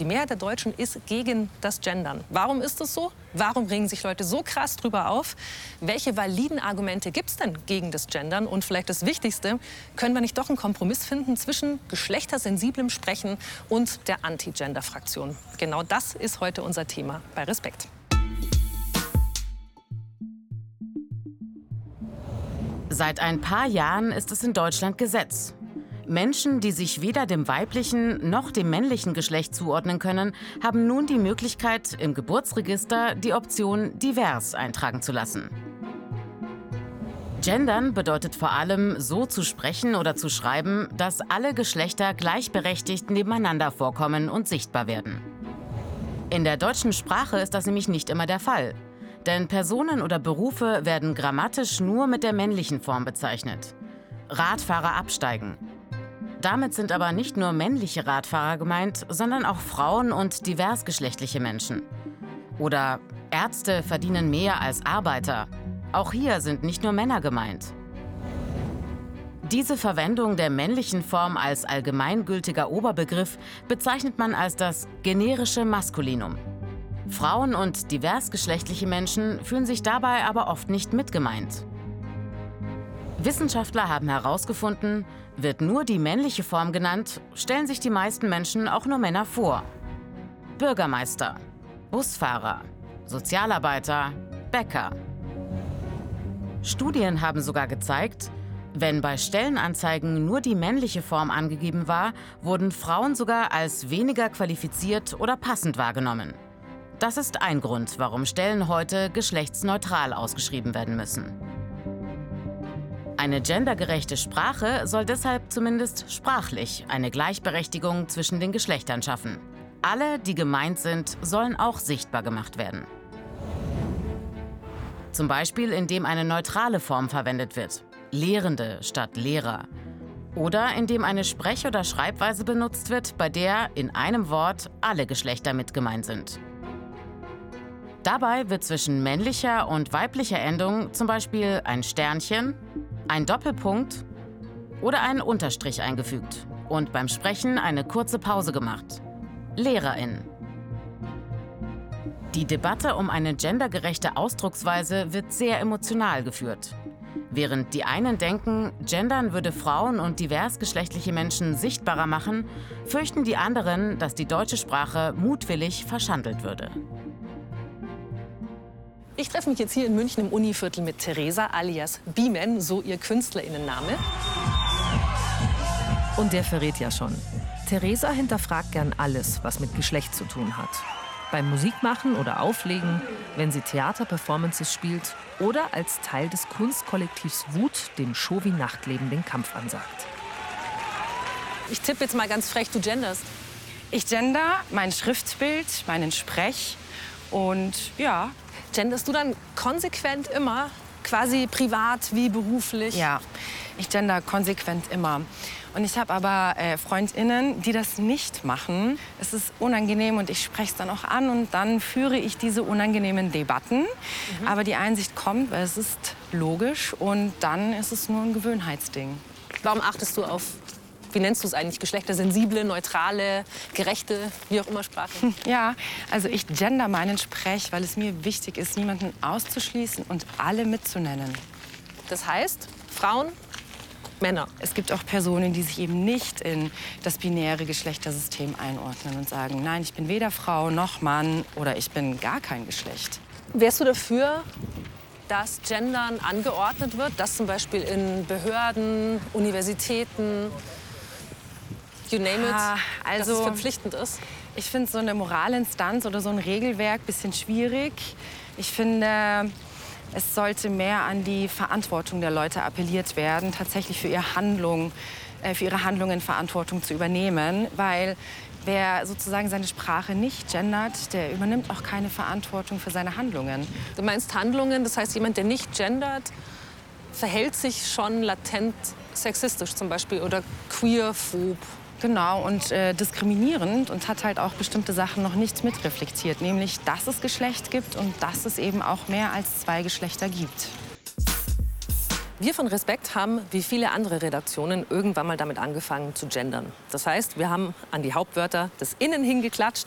Die Mehrheit der Deutschen ist gegen das Gendern. Warum ist das so? Warum regen sich Leute so krass drüber auf? Welche validen Argumente gibt es denn gegen das Gendern? Und vielleicht das Wichtigste, können wir nicht doch einen Kompromiss finden zwischen geschlechtersensiblem Sprechen und der Anti-Gender-Fraktion? Genau das ist heute unser Thema bei Respekt. Seit ein paar Jahren ist es in Deutschland Gesetz. Menschen, die sich weder dem weiblichen noch dem männlichen Geschlecht zuordnen können, haben nun die Möglichkeit, im Geburtsregister die Option divers eintragen zu lassen. Gendern bedeutet vor allem, so zu sprechen oder zu schreiben, dass alle Geschlechter gleichberechtigt nebeneinander vorkommen und sichtbar werden. In der deutschen Sprache ist das nämlich nicht immer der Fall. Denn Personen oder Berufe werden grammatisch nur mit der männlichen Form bezeichnet. Radfahrer absteigen, damit sind aber nicht nur männliche Radfahrer gemeint, sondern auch Frauen und diversgeschlechtliche Menschen. Oder Ärzte verdienen mehr als Arbeiter. Auch hier sind nicht nur Männer gemeint. Diese Verwendung der männlichen Form als allgemeingültiger Oberbegriff bezeichnet man als das generische Maskulinum. Frauen und diversgeschlechtliche Menschen fühlen sich dabei aber oft nicht mitgemeint. Wissenschaftler haben herausgefunden, wird nur die männliche Form genannt, stellen sich die meisten Menschen auch nur Männer vor. Bürgermeister, Busfahrer, Sozialarbeiter, Bäcker. Studien haben sogar gezeigt, wenn bei Stellenanzeigen nur die männliche Form angegeben war, wurden Frauen sogar als weniger qualifiziert oder passend wahrgenommen. Das ist ein Grund, warum Stellen heute geschlechtsneutral ausgeschrieben werden müssen. Eine gendergerechte Sprache soll deshalb zumindest sprachlich eine Gleichberechtigung zwischen den Geschlechtern schaffen. Alle, die gemeint sind, sollen auch sichtbar gemacht werden. Zum Beispiel, indem eine neutrale Form verwendet wird, Lehrende statt Lehrer. Oder indem eine Sprech- oder Schreibweise benutzt wird, bei der in einem Wort alle Geschlechter mit gemeint sind. Dabei wird zwischen männlicher und weiblicher Endung zum Beispiel ein Sternchen, ein Doppelpunkt oder einen Unterstrich eingefügt und beim Sprechen eine kurze Pause gemacht. Lehrerin. Die Debatte um eine gendergerechte Ausdrucksweise wird sehr emotional geführt. Während die einen denken, Gendern würde Frauen und diversgeschlechtliche Menschen sichtbarer machen, fürchten die anderen, dass die deutsche Sprache mutwillig verschandelt würde. Ich treffe mich jetzt hier in München im Univiertel mit Theresa alias Biemen, so ihr Künstlerinnenname. Und der verrät ja schon. Theresa hinterfragt gern alles, was mit Geschlecht zu tun hat. Beim Musikmachen oder Auflegen, wenn sie Theaterperformances spielt oder als Teil des Kunstkollektivs Wut dem Show wie Nachtleben den Kampf ansagt. Ich tippe jetzt mal ganz frech, du genderst. Ich gender mein Schriftbild, meinen Sprech und ja, Genderst du dann konsequent immer, quasi privat wie beruflich? Ja, ich gender konsequent immer. Und ich habe aber äh, Freundinnen, die das nicht machen. Es ist unangenehm und ich spreche es dann auch an und dann führe ich diese unangenehmen Debatten. Mhm. Aber die Einsicht kommt, weil es ist logisch und dann ist es nur ein Gewöhnheitsding. Warum achtest du auf wie nennst du es eigentlich, geschlechtersensible, neutrale, gerechte, wie auch immer Sprache? Ja, also ich gender meinen Sprech, weil es mir wichtig ist, niemanden auszuschließen und alle mitzunennen. Das heißt, Frauen, Männer. Es gibt auch Personen, die sich eben nicht in das binäre Geschlechtersystem einordnen und sagen, nein, ich bin weder Frau noch Mann oder ich bin gar kein Geschlecht. Wärst du dafür, dass Gendern angeordnet wird, dass zum Beispiel in Behörden, Universitäten, you name it, ah, also, dass es also verpflichtend ist? Ich finde so eine Moralinstanz oder so ein Regelwerk ein bisschen schwierig. Ich finde, es sollte mehr an die Verantwortung der Leute appelliert werden, tatsächlich für, ihr Handlung, äh, für ihre Handlungen Verantwortung zu übernehmen. Weil wer sozusagen seine Sprache nicht gendert, der übernimmt auch keine Verantwortung für seine Handlungen. Du meinst Handlungen, das heißt jemand, der nicht gendert, verhält sich schon latent sexistisch zum Beispiel oder queerphob Genau, und äh, diskriminierend und hat halt auch bestimmte Sachen noch nicht mitreflektiert, nämlich, dass es Geschlecht gibt und dass es eben auch mehr als zwei Geschlechter gibt. Wir von Respekt haben, wie viele andere Redaktionen, irgendwann mal damit angefangen zu gendern. Das heißt, wir haben an die Hauptwörter des Innen hingeklatscht.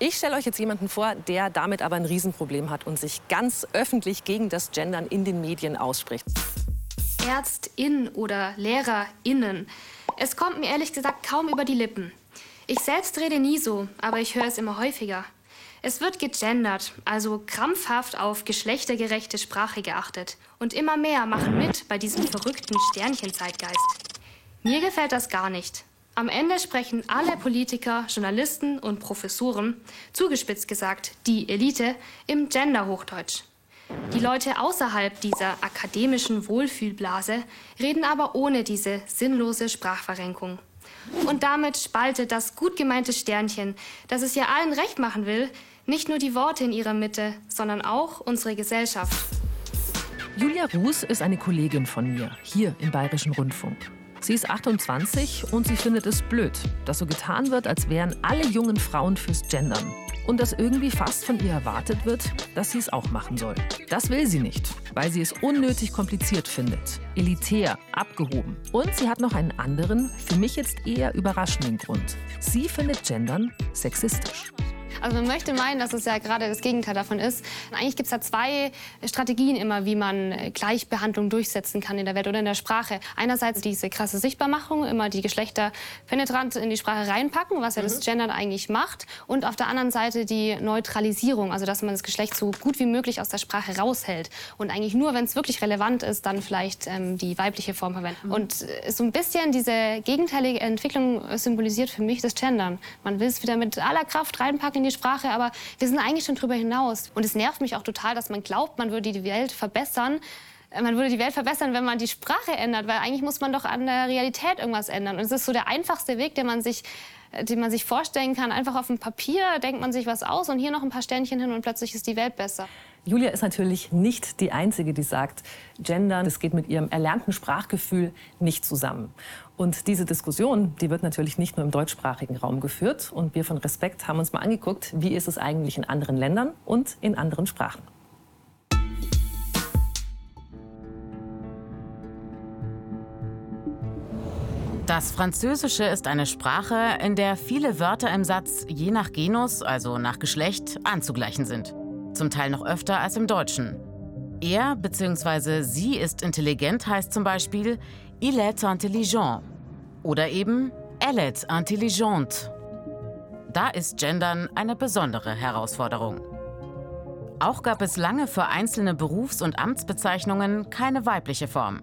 Ich stelle euch jetzt jemanden vor, der damit aber ein Riesenproblem hat und sich ganz öffentlich gegen das Gendern in den Medien ausspricht. Ärztin oder LehrerInnen. Es kommt mir ehrlich gesagt kaum über die Lippen. Ich selbst rede nie so, aber ich höre es immer häufiger. Es wird gegendert, also krampfhaft auf geschlechtergerechte Sprache geachtet. Und immer mehr machen mit bei diesem verrückten Sternchenzeitgeist. Mir gefällt das gar nicht. Am Ende sprechen alle Politiker, Journalisten und Professoren, zugespitzt gesagt die Elite, im Gender-Hochdeutsch. Die Leute außerhalb dieser akademischen Wohlfühlblase reden aber ohne diese sinnlose Sprachverrenkung. Und damit spaltet das gut gemeinte Sternchen, das es ja allen recht machen will, nicht nur die Worte in ihrer Mitte, sondern auch unsere Gesellschaft. Julia Ruß ist eine Kollegin von mir, hier im Bayerischen Rundfunk. Sie ist 28 und sie findet es blöd, dass so getan wird, als wären alle jungen Frauen fürs Gendern. Und dass irgendwie fast von ihr erwartet wird, dass sie es auch machen soll. Das will sie nicht, weil sie es unnötig kompliziert findet, elitär, abgehoben. Und sie hat noch einen anderen, für mich jetzt eher überraschenden Grund. Sie findet Gendern sexistisch. Also man möchte meinen, dass es ja gerade das Gegenteil davon ist. Eigentlich gibt es da zwei Strategien immer, wie man äh, Gleichbehandlung durchsetzen kann in der Welt oder in der Sprache. Einerseits diese krasse Sichtbarmachung, immer die Geschlechter penetrant in die Sprache reinpacken, was ja mhm. das Gendern eigentlich macht. Und auf der anderen Seite die Neutralisierung, also dass man das Geschlecht so gut wie möglich aus der Sprache raushält. Und eigentlich nur, wenn es wirklich relevant ist, dann vielleicht ähm, die weibliche Form verwenden. Mhm. Und äh, so ein bisschen diese gegenteilige Entwicklung symbolisiert für mich das Gendern. Man will es wieder mit aller Kraft reinpacken in die Sprache, aber wir sind eigentlich schon drüber hinaus. Und es nervt mich auch total, dass man glaubt, man würde die Welt verbessern. Man würde die Welt verbessern, wenn man die Sprache ändert, weil eigentlich muss man doch an der Realität irgendwas ändern. Und es ist so der einfachste Weg, den man sich den man sich vorstellen kann. Einfach auf dem Papier denkt man sich was aus und hier noch ein paar Sternchen hin und plötzlich ist die Welt besser. Julia ist natürlich nicht die Einzige, die sagt, Gendern, das geht mit ihrem erlernten Sprachgefühl nicht zusammen. Und diese Diskussion, die wird natürlich nicht nur im deutschsprachigen Raum geführt. Und wir von Respekt haben uns mal angeguckt, wie ist es eigentlich in anderen Ländern und in anderen Sprachen. Das Französische ist eine Sprache, in der viele Wörter im Satz je nach Genus, also nach Geschlecht, anzugleichen sind zum Teil noch öfter als im Deutschen. Er bzw. sie ist intelligent heißt zum Beispiel il est intelligent oder eben elle est intelligente. Da ist Gendern eine besondere Herausforderung. Auch gab es lange für einzelne Berufs- und Amtsbezeichnungen keine weibliche Form.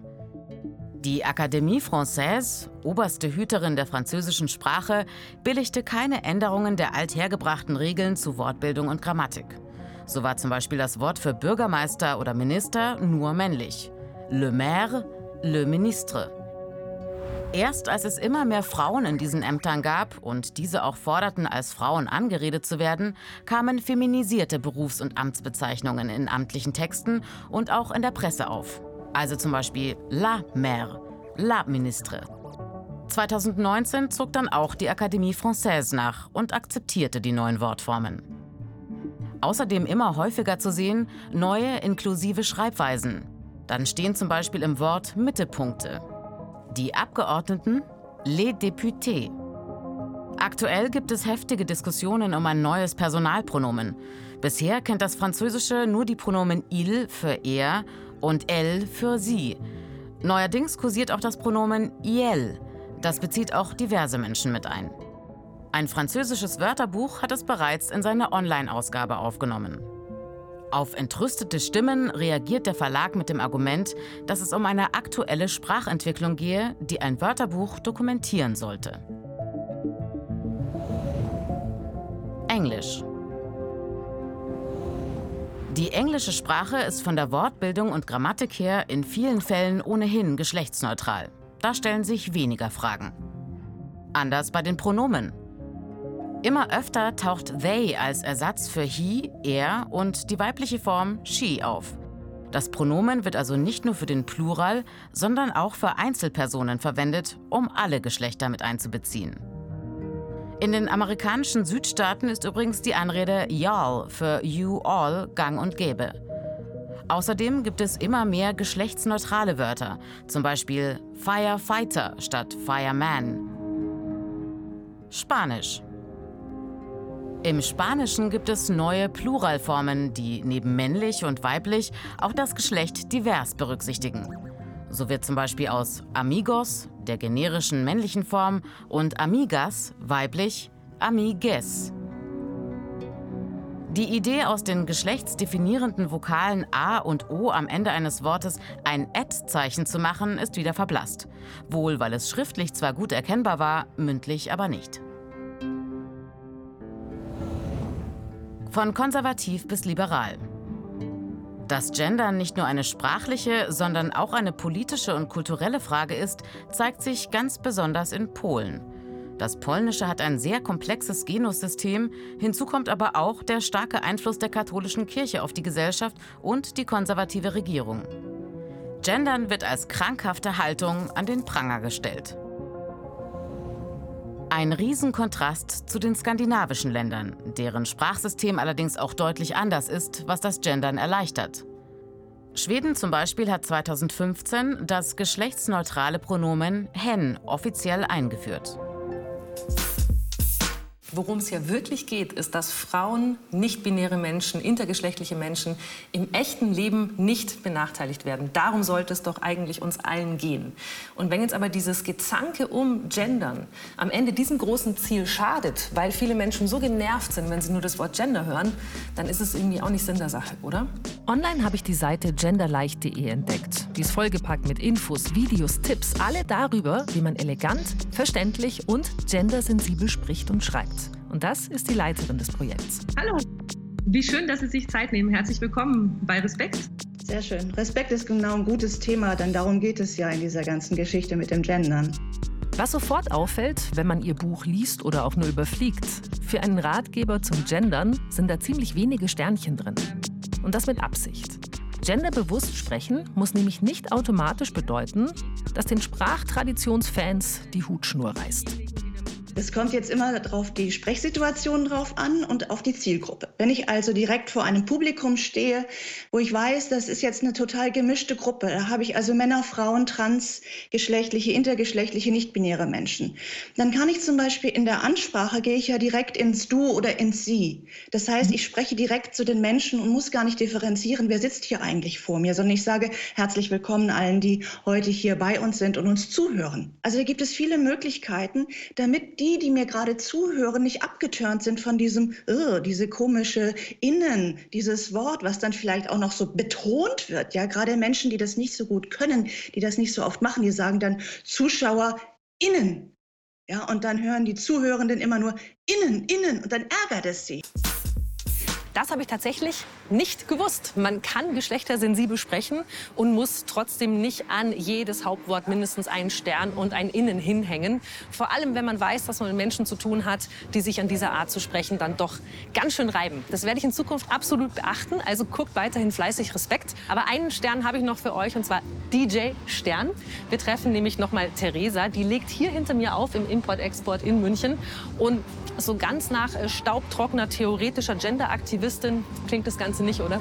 Die Académie Française, oberste Hüterin der französischen Sprache, billigte keine Änderungen der althergebrachten Regeln zu Wortbildung und Grammatik. So war zum Beispiel das Wort für Bürgermeister oder Minister nur männlich. Le maire, le ministre. Erst als es immer mehr Frauen in diesen Ämtern gab und diese auch forderten, als Frauen angeredet zu werden, kamen feminisierte Berufs- und Amtsbezeichnungen in amtlichen Texten und auch in der Presse auf. Also zum Beispiel la maire, la ministre. 2019 zog dann auch die Académie Française nach und akzeptierte die neuen Wortformen. Außerdem immer häufiger zu sehen neue inklusive Schreibweisen. Dann stehen zum Beispiel im Wort Mittepunkte. Die Abgeordneten, les députés. Aktuell gibt es heftige Diskussionen um ein neues Personalpronomen. Bisher kennt das Französische nur die Pronomen il für er und elle für sie. Neuerdings kursiert auch das Pronomen iel. Das bezieht auch diverse Menschen mit ein. Ein französisches Wörterbuch hat es bereits in seine Online-Ausgabe aufgenommen. Auf entrüstete Stimmen reagiert der Verlag mit dem Argument, dass es um eine aktuelle Sprachentwicklung gehe, die ein Wörterbuch dokumentieren sollte. Englisch. Die englische Sprache ist von der Wortbildung und Grammatik her in vielen Fällen ohnehin geschlechtsneutral. Da stellen sich weniger Fragen. Anders bei den Pronomen. Immer öfter taucht they als Ersatz für he, er und die weibliche Form she auf. Das Pronomen wird also nicht nur für den Plural, sondern auch für Einzelpersonen verwendet, um alle Geschlechter mit einzubeziehen. In den amerikanischen Südstaaten ist übrigens die Anrede y'all für you all gang und gäbe. Außerdem gibt es immer mehr geschlechtsneutrale Wörter, zum Beispiel Firefighter statt Fireman. Spanisch. Im Spanischen gibt es neue Pluralformen, die neben männlich und weiblich auch das Geschlecht divers berücksichtigen. So wird zum Beispiel aus amigos, der generischen männlichen Form, und amigas, weiblich, amigues. Die Idee, aus den geschlechtsdefinierenden Vokalen A und O am Ende eines Wortes ein Ad-Zeichen zu machen, ist wieder verblasst. Wohl, weil es schriftlich zwar gut erkennbar war, mündlich aber nicht. Von konservativ bis liberal. Dass Gendern nicht nur eine sprachliche, sondern auch eine politische und kulturelle Frage ist, zeigt sich ganz besonders in Polen. Das Polnische hat ein sehr komplexes Genussystem. Hinzu kommt aber auch der starke Einfluss der katholischen Kirche auf die Gesellschaft und die konservative Regierung. Gendern wird als krankhafte Haltung an den Pranger gestellt. Ein Riesenkontrast zu den skandinavischen Ländern, deren Sprachsystem allerdings auch deutlich anders ist, was das Gendern erleichtert. Schweden zum Beispiel hat 2015 das geschlechtsneutrale Pronomen hen offiziell eingeführt. Worum es ja wirklich geht, ist, dass Frauen, nicht-binäre Menschen, intergeschlechtliche Menschen im echten Leben nicht benachteiligt werden. Darum sollte es doch eigentlich uns allen gehen. Und wenn jetzt aber dieses Gezanke um Gendern am Ende diesem großen Ziel schadet, weil viele Menschen so genervt sind, wenn sie nur das Wort Gender hören, dann ist es irgendwie auch nicht Sinn der Sache, oder? Online habe ich die Seite genderleicht.de entdeckt. Die ist vollgepackt mit Infos, Videos, Tipps, alle darüber, wie man elegant, verständlich und gendersensibel spricht und schreibt. Und das ist die Leiterin des Projekts. Hallo, wie schön, dass Sie sich Zeit nehmen. Herzlich willkommen bei Respekt. Sehr schön. Respekt ist genau ein gutes Thema, denn darum geht es ja in dieser ganzen Geschichte mit dem Gendern. Was sofort auffällt, wenn man ihr Buch liest oder auch nur überfliegt, für einen Ratgeber zum Gendern sind da ziemlich wenige Sternchen drin. Und das mit Absicht. Genderbewusst sprechen muss nämlich nicht automatisch bedeuten, dass den Sprachtraditionsfans die Hutschnur reißt. Es kommt jetzt immer darauf die Sprechsituation drauf an und auf die Zielgruppe. Wenn ich also direkt vor einem Publikum stehe, wo ich weiß, das ist jetzt eine total gemischte Gruppe, da habe ich also Männer, Frauen, transgeschlechtliche, intergeschlechtliche, nicht-binäre Menschen, dann kann ich zum Beispiel in der Ansprache gehe ich ja direkt ins Du oder ins Sie. Das heißt, ich spreche direkt zu den Menschen und muss gar nicht differenzieren, wer sitzt hier eigentlich vor mir, sondern ich sage herzlich willkommen allen, die heute hier bei uns sind und uns zuhören. Also da gibt es viele Möglichkeiten, damit die, die mir gerade zuhören, nicht abgeturnt sind von diesem, diese komische Innen, dieses Wort, was dann vielleicht auch noch so betont wird. Ja, gerade Menschen, die das nicht so gut können, die das nicht so oft machen, die sagen dann ZuschauerInnen. Ja, und dann hören die Zuhörenden immer nur innen, innen und dann ärgert es sie. Das habe ich tatsächlich nicht gewusst. Man kann geschlechtersensibel sprechen und muss trotzdem nicht an jedes Hauptwort mindestens einen Stern und ein Innen hinhängen. Vor allem, wenn man weiß, dass man mit Menschen zu tun hat, die sich an dieser Art zu sprechen dann doch ganz schön reiben. Das werde ich in Zukunft absolut beachten. Also guckt weiterhin fleißig Respekt. Aber einen Stern habe ich noch für euch und zwar DJ Stern. Wir treffen nämlich noch mal Theresa. Die legt hier hinter mir auf im Import-Export in München und so ganz nach äh, staubtrockener theoretischer Genderaktivistin klingt das Ganze nicht, oder?